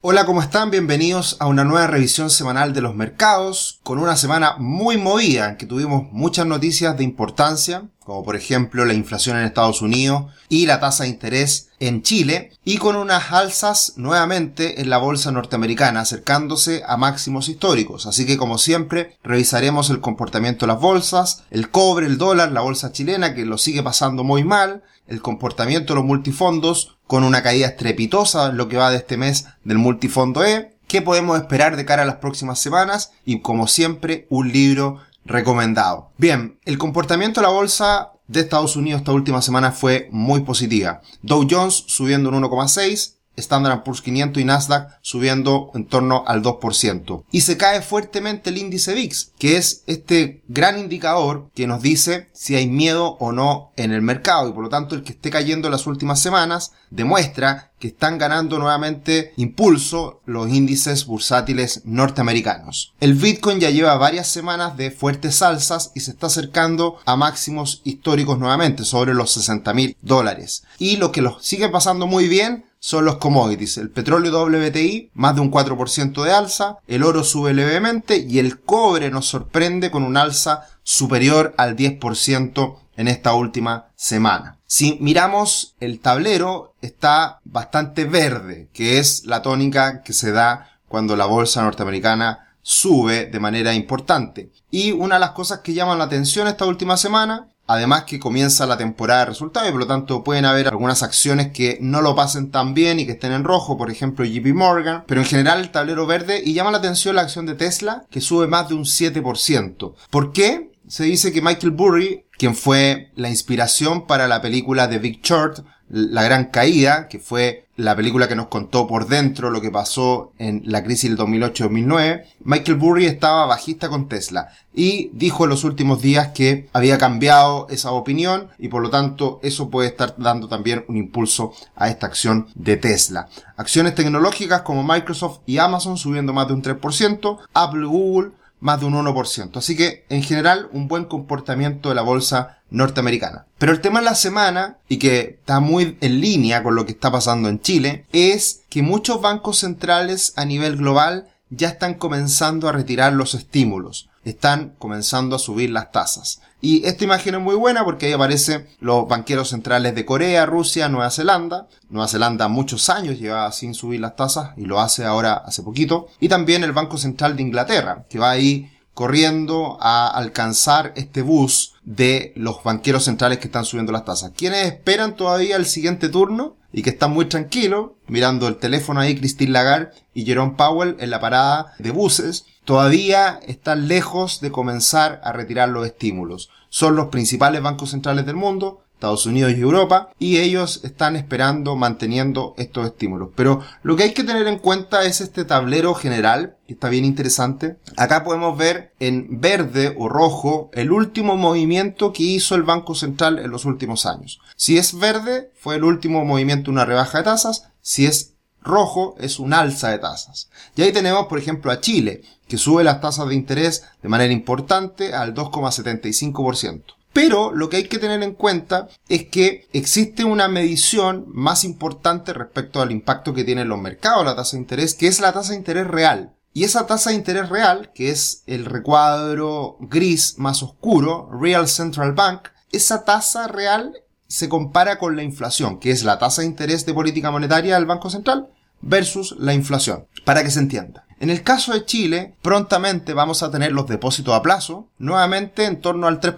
Hola, ¿cómo están? Bienvenidos a una nueva revisión semanal de los mercados, con una semana muy movida en que tuvimos muchas noticias de importancia, como por ejemplo la inflación en Estados Unidos y la tasa de interés en Chile, y con unas alzas nuevamente en la bolsa norteamericana, acercándose a máximos históricos. Así que como siempre, revisaremos el comportamiento de las bolsas, el cobre, el dólar, la bolsa chilena que lo sigue pasando muy mal, el comportamiento de los multifondos, con una caída estrepitosa lo que va de este mes del multifondo E, qué podemos esperar de cara a las próximas semanas y como siempre un libro recomendado. Bien, el comportamiento de la bolsa de Estados Unidos esta última semana fue muy positiva. Dow Jones subiendo un 1,6, Standard Poor's 500 y Nasdaq subiendo en torno al 2%. Y se cae fuertemente el índice VIX, que es este gran indicador que nos dice si hay miedo o no en el mercado y por lo tanto el que esté cayendo en las últimas semanas demuestra que están ganando nuevamente impulso los índices bursátiles norteamericanos. El Bitcoin ya lleva varias semanas de fuertes alzas y se está acercando a máximos históricos nuevamente, sobre los 60 mil dólares. Y lo que los sigue pasando muy bien son los commodities. El petróleo WTI, más de un 4% de alza, el oro sube levemente y el cobre nos sorprende con un alza superior al 10% en esta última semana. Si miramos el tablero, está bastante verde, que es la tónica que se da cuando la bolsa norteamericana sube de manera importante. Y una de las cosas que llaman la atención esta última semana Además que comienza la temporada de resultados y por lo tanto pueden haber algunas acciones que no lo pasen tan bien y que estén en rojo, por ejemplo JP Morgan, pero en general el tablero verde y llama la atención la acción de Tesla que sube más de un 7%. ¿Por qué? Se dice que Michael Burry, quien fue la inspiración para la película The Big Short, la Gran Caída, que fue la película que nos contó por dentro lo que pasó en la crisis del 2008-2009, Michael Burry estaba bajista con Tesla y dijo en los últimos días que había cambiado esa opinión y por lo tanto eso puede estar dando también un impulso a esta acción de Tesla. Acciones tecnológicas como Microsoft y Amazon subiendo más de un 3%, Apple, Google más de un 1%. Así que, en general, un buen comportamiento de la bolsa norteamericana. Pero el tema de la semana, y que está muy en línea con lo que está pasando en Chile, es que muchos bancos centrales a nivel global ya están comenzando a retirar los estímulos están comenzando a subir las tasas. Y esta imagen es muy buena porque ahí aparecen los banqueros centrales de Corea, Rusia, Nueva Zelanda. Nueva Zelanda muchos años lleva sin subir las tasas y lo hace ahora hace poquito. Y también el Banco Central de Inglaterra, que va ahí corriendo a alcanzar este bus de los banqueros centrales que están subiendo las tasas. ¿Quiénes esperan todavía el siguiente turno? y que están muy tranquilos, mirando el teléfono ahí Christine Lagarde y Jerome Powell en la parada de buses, todavía están lejos de comenzar a retirar los estímulos. Son los principales bancos centrales del mundo, Estados Unidos y Europa, y ellos están esperando, manteniendo estos estímulos. Pero lo que hay que tener en cuenta es este tablero general, que está bien interesante. Acá podemos ver en verde o rojo el último movimiento que hizo el Banco Central en los últimos años. Si es verde, fue el último movimiento una rebaja de tasas. Si es rojo, es un alza de tasas. Y ahí tenemos, por ejemplo, a Chile, que sube las tasas de interés de manera importante al 2,75%. Pero lo que hay que tener en cuenta es que existe una medición más importante respecto al impacto que tiene en los mercados la tasa de interés, que es la tasa de interés real. Y esa tasa de interés real, que es el recuadro gris más oscuro, Real Central Bank, esa tasa real se compara con la inflación, que es la tasa de interés de política monetaria del Banco Central, versus la inflación, para que se entienda. En el caso de Chile, prontamente vamos a tener los depósitos a plazo nuevamente en torno al 3%.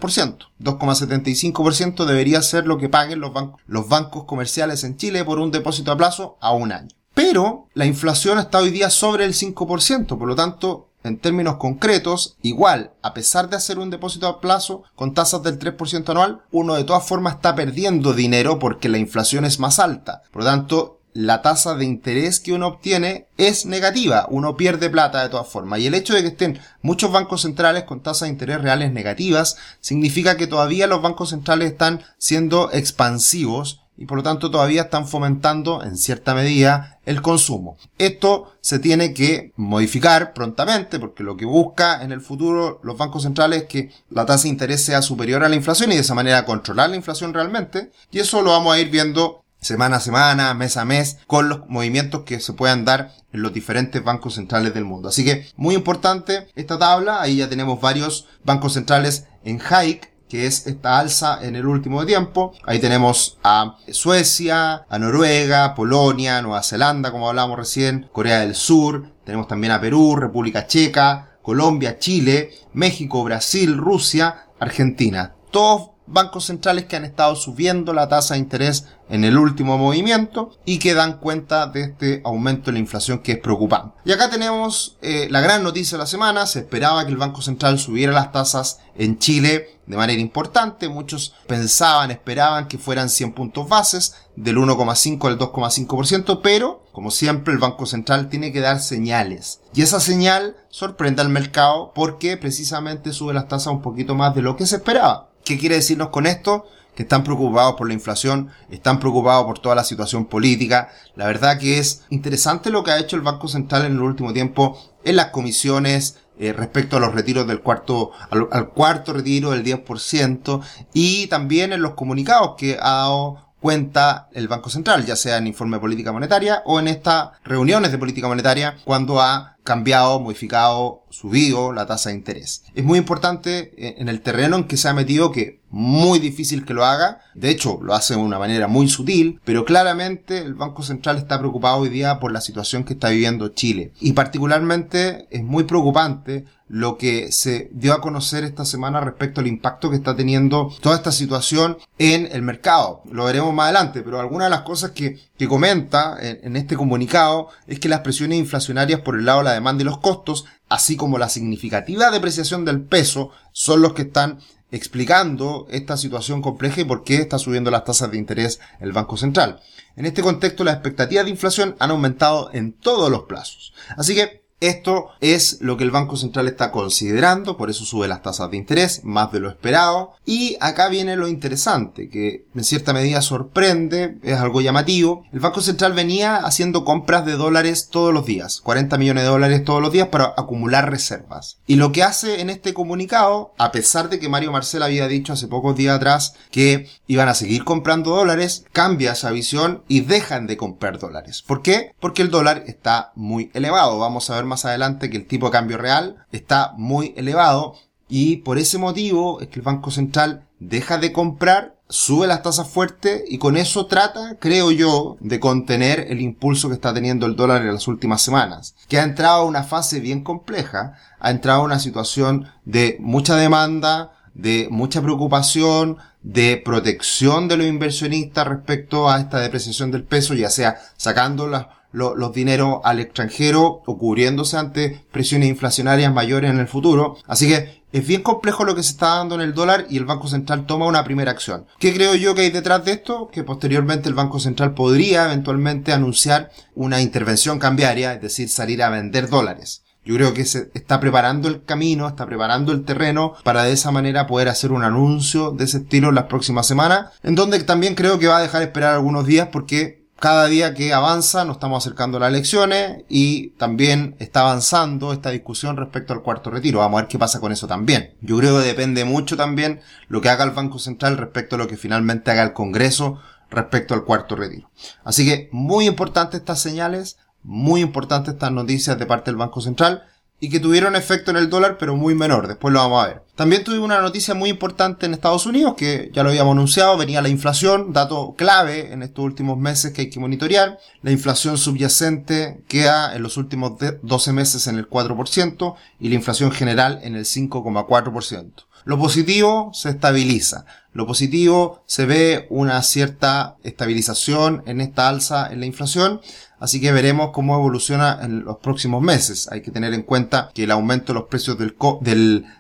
2,75% debería ser lo que paguen los, bancos, comerciales en Chile por un depósito a plazo a un año. Pero la inflación está hoy día sobre el 5%, por lo tanto, en términos concretos, igual, a pesar de hacer un depósito a plazo con tasas del 3% anual, uno de todas formas está perdiendo dinero porque la inflación es más alta. Por lo tanto, la tasa de interés que uno obtiene es negativa, uno pierde plata de todas formas. Y el hecho de que estén muchos bancos centrales con tasas de interés reales negativas significa que todavía los bancos centrales están siendo expansivos y por lo tanto todavía están fomentando en cierta medida el consumo. Esto se tiene que modificar prontamente porque lo que busca en el futuro los bancos centrales es que la tasa de interés sea superior a la inflación y de esa manera controlar la inflación realmente y eso lo vamos a ir viendo semana a semana, mes a mes, con los movimientos que se puedan dar en los diferentes bancos centrales del mundo. Así que muy importante esta tabla, ahí ya tenemos varios bancos centrales en hike, que es esta alza en el último tiempo. Ahí tenemos a Suecia, a Noruega, Polonia, Nueva Zelanda, como hablábamos recién, Corea del Sur, tenemos también a Perú, República Checa, Colombia, Chile, México, Brasil, Rusia, Argentina. Todos bancos centrales que han estado subiendo la tasa de interés en el último movimiento y que dan cuenta de este aumento de la inflación que es preocupante. Y acá tenemos eh, la gran noticia de la semana. Se esperaba que el Banco Central subiera las tasas en Chile de manera importante. Muchos pensaban, esperaban que fueran 100 puntos bases del 1,5 al 2,5%, pero como siempre el Banco Central tiene que dar señales. Y esa señal sorprende al mercado porque precisamente sube las tasas un poquito más de lo que se esperaba. ¿Qué quiere decirnos con esto? Que están preocupados por la inflación, están preocupados por toda la situación política. La verdad que es interesante lo que ha hecho el Banco Central en el último tiempo en las comisiones eh, respecto a los retiros del cuarto, al, al cuarto retiro del 10% y también en los comunicados que ha dado cuenta el Banco Central, ya sea en informe de política monetaria o en estas reuniones de política monetaria cuando ha cambiado, modificado, subido la tasa de interés. Es muy importante eh, en el terreno en que se ha metido que muy difícil que lo haga. De hecho, lo hace de una manera muy sutil, pero claramente el Banco Central está preocupado hoy día por la situación que está viviendo Chile. Y particularmente es muy preocupante lo que se dio a conocer esta semana respecto al impacto que está teniendo toda esta situación en el mercado. Lo veremos más adelante, pero algunas de las cosas que, que comenta en, en este comunicado es que las presiones inflacionarias por el lado de la demanda y los costos, así como la significativa depreciación del peso, son los que están explicando esta situación compleja y por qué está subiendo las tasas de interés el Banco Central. En este contexto, las expectativas de inflación han aumentado en todos los plazos. Así que esto es lo que el Banco Central está considerando, por eso sube las tasas de interés, más de lo esperado. Y acá viene lo interesante, que en cierta medida sorprende, es algo llamativo. El Banco Central venía haciendo compras de dólares todos los días, 40 millones de dólares todos los días para acumular reservas. Y lo que hace en este comunicado, a pesar de que Mario Marcel había dicho hace pocos días atrás que iban a seguir comprando dólares, cambia esa visión y dejan de comprar dólares. ¿Por qué? Porque el dólar está muy elevado. Vamos a ver más adelante que el tipo de cambio real está muy elevado y por ese motivo es que el Banco Central deja de comprar, sube las tasas fuertes y con eso trata, creo yo, de contener el impulso que está teniendo el dólar en las últimas semanas, que ha entrado a una fase bien compleja, ha entrado a una situación de mucha demanda, de mucha preocupación, de protección de los inversionistas respecto a esta depreciación del peso, ya sea sacando las los dineros al extranjero o cubriéndose ante presiones inflacionarias mayores en el futuro. Así que es bien complejo lo que se está dando en el dólar y el Banco Central toma una primera acción. ¿Qué creo yo que hay detrás de esto? Que posteriormente el Banco Central podría eventualmente anunciar una intervención cambiaria, es decir, salir a vender dólares. Yo creo que se está preparando el camino, está preparando el terreno para de esa manera poder hacer un anuncio de ese estilo en las próximas semanas, en donde también creo que va a dejar esperar algunos días porque cada día que avanza nos estamos acercando a las elecciones y también está avanzando esta discusión respecto al cuarto retiro. Vamos a ver qué pasa con eso también. Yo creo que depende mucho también lo que haga el Banco Central respecto a lo que finalmente haga el Congreso respecto al cuarto retiro. Así que muy importante estas señales, muy importante estas noticias de parte del Banco Central y que tuvieron efecto en el dólar, pero muy menor. Después lo vamos a ver. También tuvimos una noticia muy importante en Estados Unidos, que ya lo habíamos anunciado, venía la inflación, dato clave en estos últimos meses que hay que monitorear. La inflación subyacente queda en los últimos 12 meses en el 4% y la inflación general en el 5,4%. Lo positivo se estabiliza. Lo positivo se ve una cierta estabilización en esta alza en la inflación. Así que veremos cómo evoluciona en los próximos meses. Hay que tener en cuenta que el aumento de los precios del,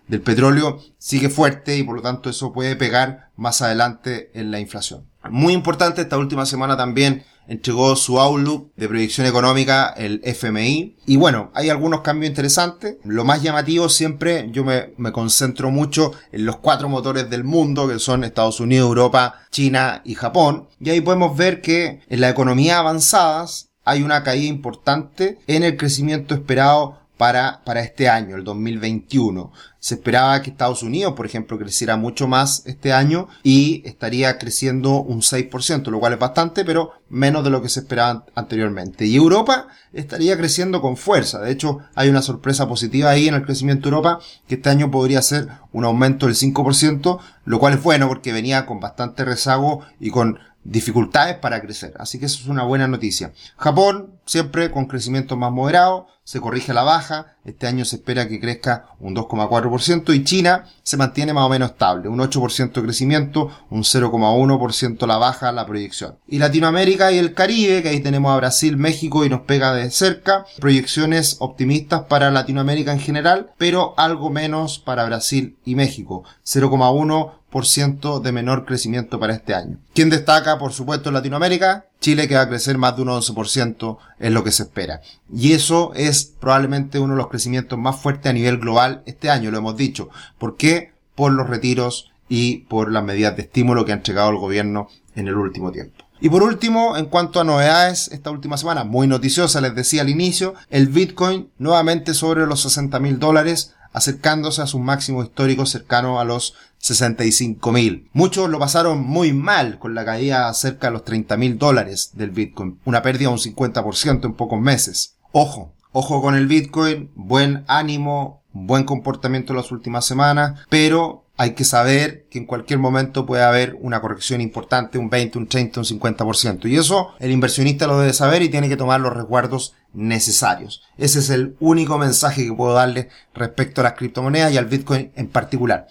del, petróleo sigue fuerte y por lo tanto eso puede pegar más adelante en la inflación. Muy importante esta última semana también entregó su outlook de proyección económica, el FMI. Y bueno, hay algunos cambios interesantes. Lo más llamativo siempre, yo me, me, concentro mucho en los cuatro motores del mundo, que son Estados Unidos, Europa, China y Japón. Y ahí podemos ver que en la economía avanzadas hay una caída importante en el crecimiento esperado para, para este año, el 2021. Se esperaba que Estados Unidos, por ejemplo, creciera mucho más este año y estaría creciendo un 6%, lo cual es bastante, pero menos de lo que se esperaba anteriormente. Y Europa estaría creciendo con fuerza. De hecho, hay una sorpresa positiva ahí en el crecimiento de Europa, que este año podría ser un aumento del 5%, lo cual es bueno porque venía con bastante rezago y con dificultades para crecer. Así que eso es una buena noticia. Japón, siempre con crecimiento más moderado, se corrige la baja. Este año se espera que crezca un 2,4% y China se mantiene más o menos estable. Un 8% de crecimiento, un 0,1% la baja la proyección. Y Latinoamérica y el Caribe, que ahí tenemos a Brasil, México y nos pega de cerca. Proyecciones optimistas para Latinoamérica en general, pero algo menos para Brasil y México. 0,1 de menor crecimiento para este año. ¿Quién destaca, por supuesto, en Latinoamérica? Chile que va a crecer más de un 11% es lo que se espera. Y eso es probablemente uno de los crecimientos más fuertes a nivel global este año, lo hemos dicho. ¿Por qué? Por los retiros y por las medidas de estímulo que ha entregado el gobierno en el último tiempo. Y por último, en cuanto a novedades, esta última semana, muy noticiosa, les decía al inicio, el Bitcoin nuevamente sobre los 60 mil dólares, acercándose a su máximo histórico cercano a los 65 mil. Muchos lo pasaron muy mal con la caída cerca de los 30 mil dólares del Bitcoin, una pérdida de un 50% en pocos meses. Ojo, ojo con el Bitcoin, buen ánimo, buen comportamiento en las últimas semanas, pero hay que saber que en cualquier momento puede haber una corrección importante, un 20, un 30, un 50%. Y eso el inversionista lo debe saber y tiene que tomar los resguardos necesarios. Ese es el único mensaje que puedo darle respecto a las criptomonedas y al Bitcoin en particular.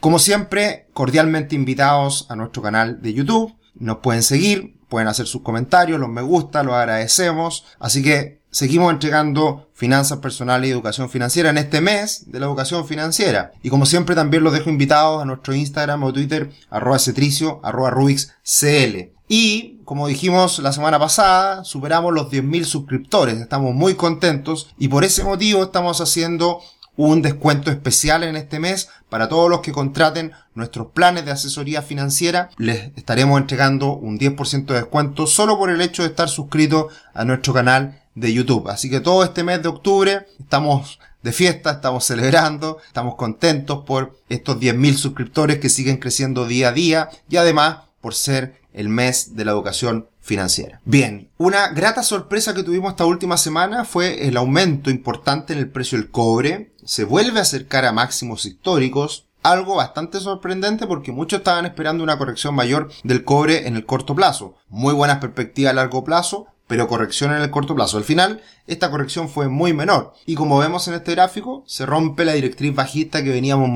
Como siempre, cordialmente invitados a nuestro canal de YouTube. Nos pueden seguir, pueden hacer sus comentarios, los me gusta, los agradecemos. Así que seguimos entregando finanzas personales y educación financiera en este mes de la educación financiera. Y como siempre también los dejo invitados a nuestro Instagram o Twitter, arroba cetricio, arroba rubixcl. Y, como dijimos la semana pasada, superamos los 10.000 suscriptores. Estamos muy contentos y por ese motivo estamos haciendo un descuento especial en este mes para todos los que contraten nuestros planes de asesoría financiera. Les estaremos entregando un 10% de descuento solo por el hecho de estar suscrito a nuestro canal de YouTube. Así que todo este mes de octubre estamos de fiesta, estamos celebrando, estamos contentos por estos 10.000 suscriptores que siguen creciendo día a día y además por ser el mes de la educación financiera. Bien, una grata sorpresa que tuvimos esta última semana fue el aumento importante en el precio del cobre. Se vuelve a acercar a máximos históricos, algo bastante sorprendente porque muchos estaban esperando una corrección mayor del cobre en el corto plazo. Muy buenas perspectivas a largo plazo, pero corrección en el corto plazo. Al final, esta corrección fue muy menor. Y como vemos en este gráfico, se rompe la directriz bajista que veníamos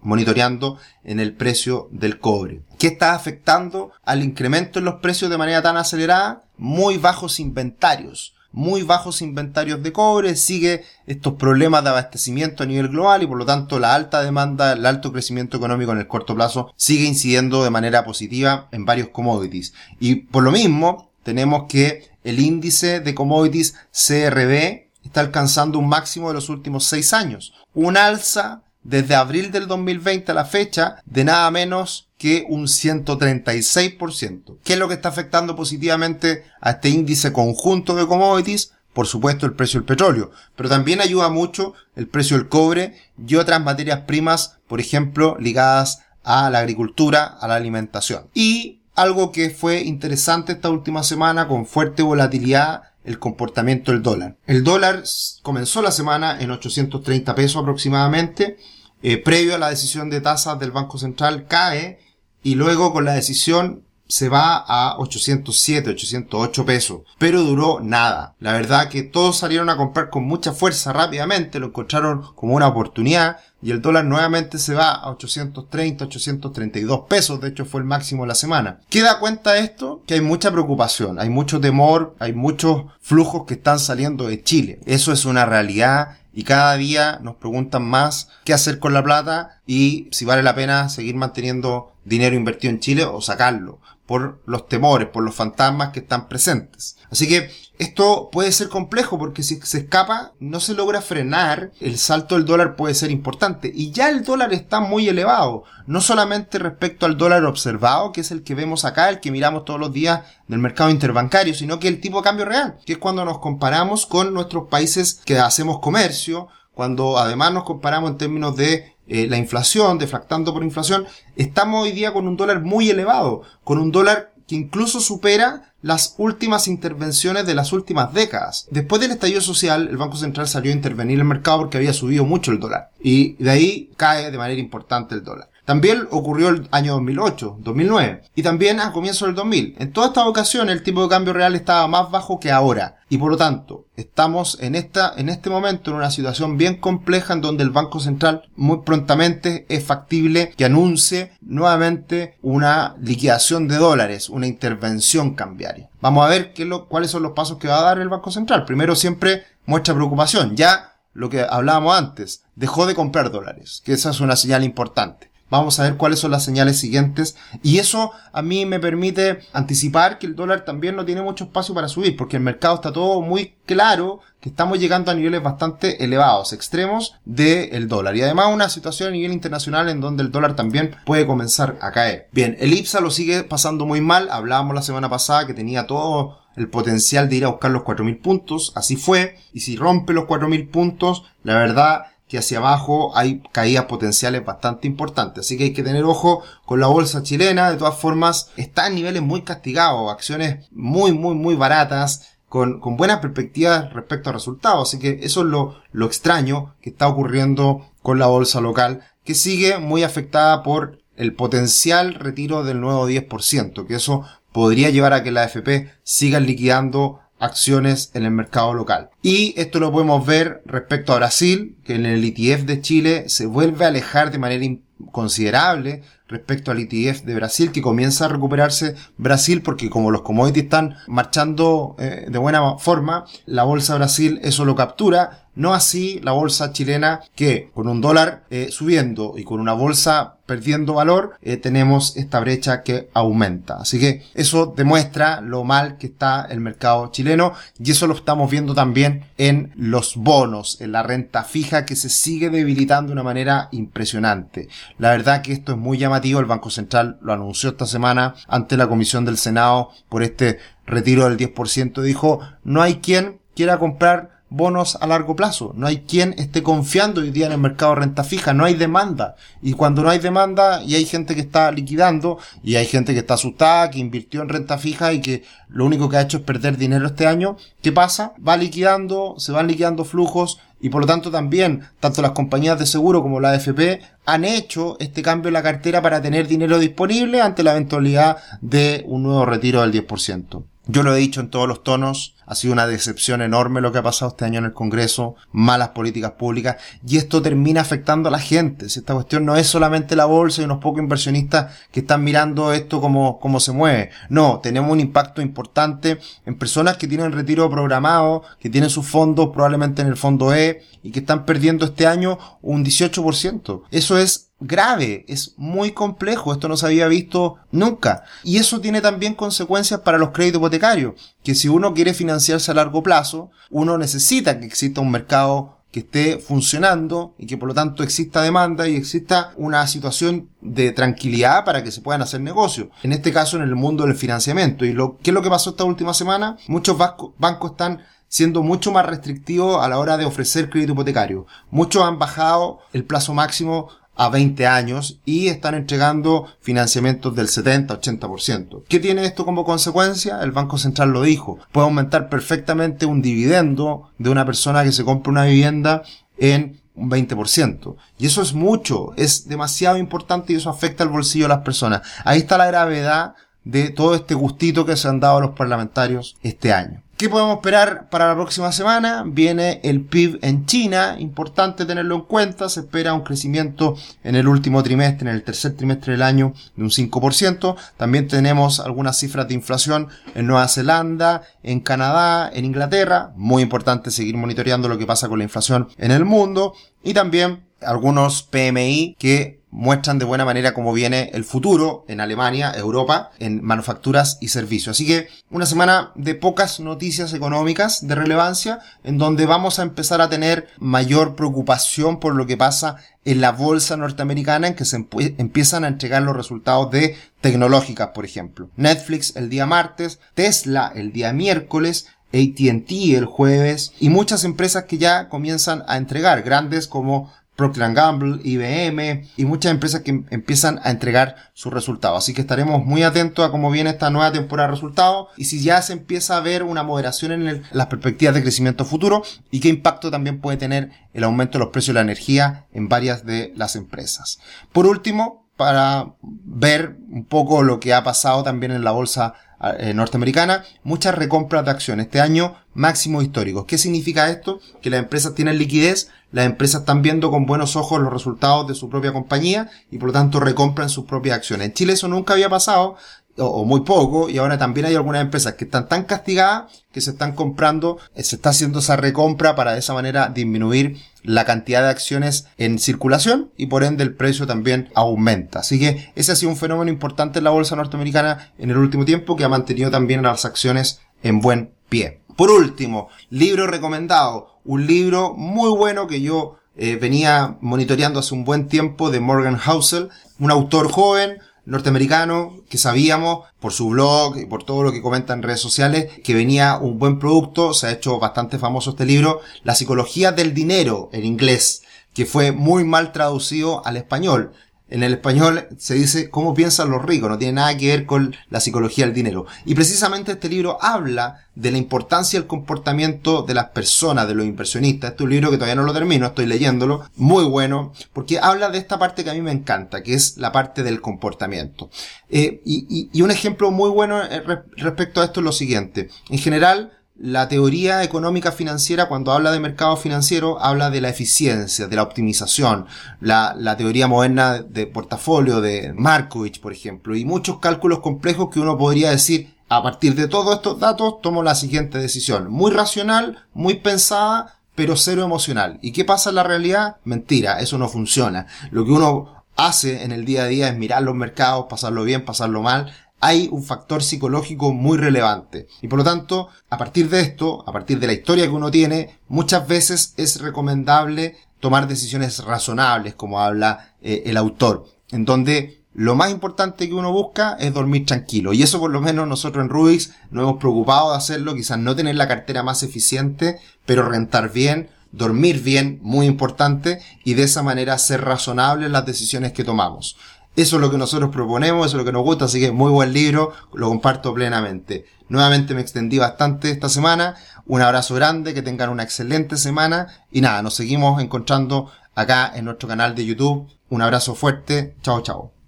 monitoreando en el precio del cobre. ¿Qué está afectando al incremento en los precios de manera tan acelerada? Muy bajos inventarios. Muy bajos inventarios de cobre, sigue estos problemas de abastecimiento a nivel global y por lo tanto la alta demanda, el alto crecimiento económico en el corto plazo sigue incidiendo de manera positiva en varios commodities. Y por lo mismo, tenemos que el índice de commodities CRB está alcanzando un máximo de los últimos seis años. Un alza desde abril del 2020 a la fecha de nada menos que un 136%. ¿Qué es lo que está afectando positivamente a este índice conjunto de commodities? Por supuesto el precio del petróleo, pero también ayuda mucho el precio del cobre y otras materias primas, por ejemplo, ligadas a la agricultura, a la alimentación. Y algo que fue interesante esta última semana con fuerte volatilidad el comportamiento del dólar. El dólar comenzó la semana en 830 pesos aproximadamente, eh, previo a la decisión de tasas del Banco Central cae y luego con la decisión se va a 807, 808 pesos, pero duró nada. La verdad que todos salieron a comprar con mucha fuerza rápidamente, lo encontraron como una oportunidad y el dólar nuevamente se va a 830, 832 pesos, de hecho fue el máximo de la semana. ¿Qué da cuenta esto? Que hay mucha preocupación, hay mucho temor, hay muchos flujos que están saliendo de Chile. Eso es una realidad y cada día nos preguntan más qué hacer con la plata y si vale la pena seguir manteniendo dinero invertido en Chile o sacarlo por los temores, por los fantasmas que están presentes. Así que Esto puede ser complejo porque si se escapa, no se logra frenar, el salto del dólar puede ser importante. Y ya el dólar está muy elevado, no solamente respecto al dólar observado, que es el que vemos acá, el que miramos todos los días del mercado interbancario, sino que el tipo de cambio real, que es cuando nos comparamos con nuestros países que hacemos comercio, cuando además nos comparamos en términos de eh, la inflación, defractando por inflación, estamos hoy día con un dólar muy elevado, con un dólar que incluso supera las últimas intervenciones de las últimas décadas. Después del estallido social, el Banco Central salió a intervenir en el mercado porque había subido mucho el dólar. Y de ahí cae de manera importante el dólar. También ocurrió el año 2008, 2009 y también a comienzos del 2000. En todas estas ocasiones el tipo de cambio real estaba más bajo que ahora y por lo tanto estamos en esta en este momento en una situación bien compleja en donde el Banco Central muy prontamente es factible que anuncie nuevamente una liquidación de dólares, una intervención cambiaria. Vamos a ver qué lo, cuáles son los pasos que va a dar el Banco Central. Primero siempre muestra preocupación. Ya lo que hablábamos antes, dejó de comprar dólares, que esa es una señal importante. Vamos a ver cuáles son las señales siguientes. Y eso a mí me permite anticipar que el dólar también no tiene mucho espacio para subir, porque el mercado está todo muy claro que estamos llegando a niveles bastante elevados, extremos del dólar. Y además una situación a nivel internacional en donde el dólar también puede comenzar a caer. Bien, el IPSA lo sigue pasando muy mal. Hablábamos la semana pasada que tenía todo el potencial de ir a buscar los 4.000 puntos. Así fue. Y si rompe los 4.000 puntos, la verdad que hacia abajo hay caídas potenciales bastante importantes. Así que hay que tener ojo con la bolsa chilena. De todas formas, está en niveles muy castigados, acciones muy, muy, muy baratas. Con, con buenas perspectivas respecto a resultados. Así que eso es lo, lo extraño que está ocurriendo con la bolsa local, que sigue muy afectada por el potencial retiro del nuevo 10%, que eso podría llevar a que la AFP siga liquidando acciones en el mercado local. Y esto lo podemos ver respecto a Brasil, que en el ETF de Chile se vuelve a alejar de manera considerable respecto al ETF de Brasil, que comienza a recuperarse Brasil porque como los commodities están marchando eh, de buena forma, la bolsa Brasil eso lo captura no así la bolsa chilena que con un dólar eh, subiendo y con una bolsa perdiendo valor, eh, tenemos esta brecha que aumenta. Así que eso demuestra lo mal que está el mercado chileno y eso lo estamos viendo también en los bonos, en la renta fija que se sigue debilitando de una manera impresionante. La verdad que esto es muy llamativo, el Banco Central lo anunció esta semana ante la Comisión del Senado por este retiro del 10%, dijo, no hay quien quiera comprar bonos a largo plazo. No hay quien esté confiando hoy día en el mercado de renta fija. No hay demanda. Y cuando no hay demanda y hay gente que está liquidando y hay gente que está asustada, que invirtió en renta fija y que lo único que ha hecho es perder dinero este año, ¿qué pasa? Va liquidando, se van liquidando flujos y por lo tanto también tanto las compañías de seguro como la AFP han hecho este cambio en la cartera para tener dinero disponible ante la eventualidad de un nuevo retiro del 10%. Yo lo he dicho en todos los tonos, ha sido una decepción enorme lo que ha pasado este año en el Congreso, malas políticas públicas, y esto termina afectando a la gente. Si esta cuestión no es solamente la bolsa y unos pocos inversionistas que están mirando esto como, como se mueve. No, tenemos un impacto importante en personas que tienen retiro programado, que tienen sus fondos probablemente en el fondo E y que están perdiendo este año un 18%. Eso es grave, es muy complejo, esto no se había visto nunca. Y eso tiene también consecuencias para los créditos hipotecarios, que si uno quiere financiarse a largo plazo, uno necesita que exista un mercado que esté funcionando y que por lo tanto exista demanda y exista una situación de tranquilidad para que se puedan hacer negocios. En este caso en el mundo del financiamiento. ¿Y lo, qué es lo que pasó esta última semana? Muchos bancos están siendo mucho más restrictivos a la hora de ofrecer crédito hipotecario. Muchos han bajado el plazo máximo a 20 años y están entregando financiamientos del 70-80%. ¿Qué tiene esto como consecuencia? El Banco Central lo dijo. Puede aumentar perfectamente un dividendo de una persona que se compra una vivienda en un 20%. Y eso es mucho, es demasiado importante y eso afecta al bolsillo de las personas. Ahí está la gravedad de todo este gustito que se han dado a los parlamentarios este año. ¿Qué podemos esperar para la próxima semana? Viene el PIB en China, importante tenerlo en cuenta, se espera un crecimiento en el último trimestre, en el tercer trimestre del año, de un 5%. También tenemos algunas cifras de inflación en Nueva Zelanda, en Canadá, en Inglaterra. Muy importante seguir monitoreando lo que pasa con la inflación en el mundo. Y también algunos PMI que muestran de buena manera cómo viene el futuro en Alemania, Europa, en manufacturas y servicios. Así que una semana de pocas noticias económicas de relevancia, en donde vamos a empezar a tener mayor preocupación por lo que pasa en la bolsa norteamericana, en que se empiezan a entregar los resultados de tecnológicas, por ejemplo. Netflix el día martes, Tesla el día miércoles, ATT el jueves y muchas empresas que ya comienzan a entregar, grandes como Procter Gamble, IBM y muchas empresas que empiezan a entregar sus resultados. Así que estaremos muy atentos a cómo viene esta nueva temporada de resultados y si ya se empieza a ver una moderación en las perspectivas de crecimiento futuro y qué impacto también puede tener el aumento de los precios de la energía en varias de las empresas. Por último, para ver un poco lo que ha pasado también en la bolsa eh, norteamericana, muchas recompras de acciones. Este año máximos históricos. ¿Qué significa esto? Que las empresas tienen liquidez, las empresas están viendo con buenos ojos los resultados de su propia compañía y por lo tanto recompran sus propias acciones. En Chile eso nunca había pasado o, muy poco, y ahora también hay algunas empresas que están tan castigadas que se están comprando, eh, se está haciendo esa recompra para de esa manera disminuir la cantidad de acciones en circulación y por ende el precio también aumenta. Así que ese ha sido un fenómeno importante en la bolsa norteamericana en el último tiempo que ha mantenido también las acciones en buen pie. Por último, libro recomendado, un libro muy bueno que yo eh, venía monitoreando hace un buen tiempo de Morgan Housel, un autor joven, norteamericano que sabíamos por su blog y por todo lo que comenta en redes sociales que venía un buen producto, se ha hecho bastante famoso este libro, La psicología del dinero en inglés, que fue muy mal traducido al español. En el español se dice cómo piensan los ricos, no tiene nada que ver con la psicología del dinero. Y precisamente este libro habla de la importancia del comportamiento de las personas, de los inversionistas. Este es un libro que todavía no lo termino, estoy leyéndolo, muy bueno, porque habla de esta parte que a mí me encanta, que es la parte del comportamiento. Eh, y, un ejemplo muy bueno eh, respecto a esto es lo siguiente. En general, la teoría económica financiera, cuando habla de mercado financiero, habla de la eficiencia, de la optimización. La, la teoría moderna de portafolio de Markovich, por ejemplo, y muchos cálculos complejos que uno podría decir, a partir de todos estos datos, tomo la siguiente decisión. Muy racional, muy pensada, pero cero emocional. ¿Y qué pasa en la realidad? Mentira, eso no funciona. Lo que uno hace en el día a día es mirar los mercados, pasarlo bien, pasarlo mal, hay un factor psicológico muy relevante. Y por lo tanto, a partir de esto, a partir de la historia que uno tiene, muchas veces es recomendable tomar decisiones razonables, como habla eh, el autor, en donde lo más importante que uno busca es dormir tranquilo. Y eso por lo menos nosotros en Rubix nos hemos preocupado de hacerlo, quizás no tener la cartera más eficiente, pero rentar bien, dormir bien, muy importante, y de esa manera ser razonables las decisiones que tomamos. Eso es lo que nosotros proponemos, eso es lo que nos gusta, así que muy buen libro, lo comparto plenamente. Nuevamente me extendí bastante esta semana, un abrazo grande, que tengan una excelente semana y nada, nos seguimos encontrando acá en nuestro canal de YouTube. Un abrazo fuerte, chao chao.